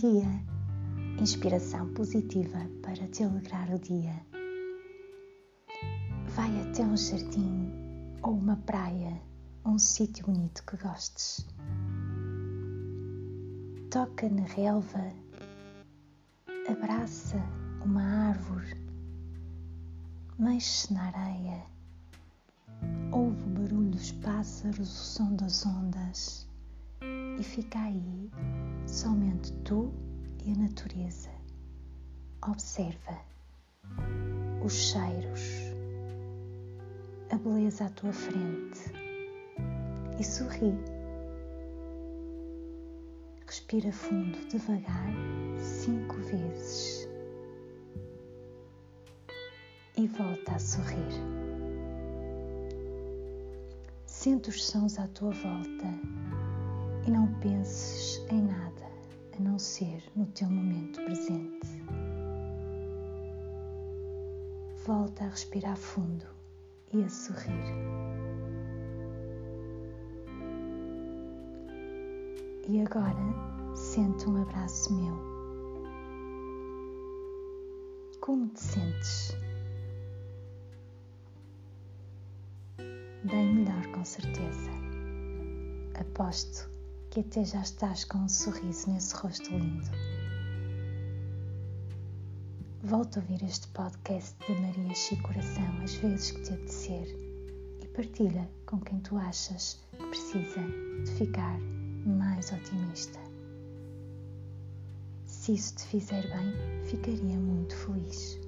dia, inspiração positiva para te alegrar o dia. Vai até um jardim ou uma praia, um sítio bonito que gostes. Toca na relva, abraça uma árvore, mexe na areia, ouve o barulho dos pássaros, o som das ondas. E fica aí somente tu e a natureza. Observa os cheiros, a beleza à tua frente e sorri. Respira fundo, devagar, cinco vezes e volta a sorrir. Sente os sons à tua volta Volta a respirar fundo e a sorrir. E agora sente um abraço meu. Como te sentes? Bem melhor, com certeza. Aposto que até já estás com um sorriso nesse rosto lindo. Volta a ouvir este podcast de Maria Chico Coração às vezes que te apetecer e partilha com quem tu achas que precisa de ficar mais otimista. Se isso te fizer bem, ficaria muito feliz.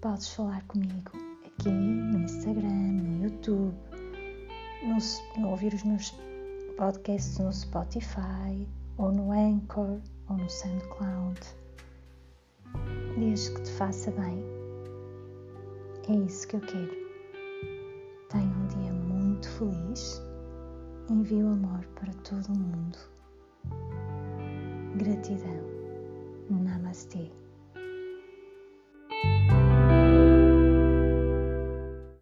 Podes falar comigo aqui no Instagram, no YouTube, no, no ouvir os meus podcasts no Spotify, ou no Anchor, ou no SoundCloud. Desde que te faça bem. É isso que eu quero. Tenha um dia muito feliz. Envio amor para todo o mundo. Gratidão. Namastê.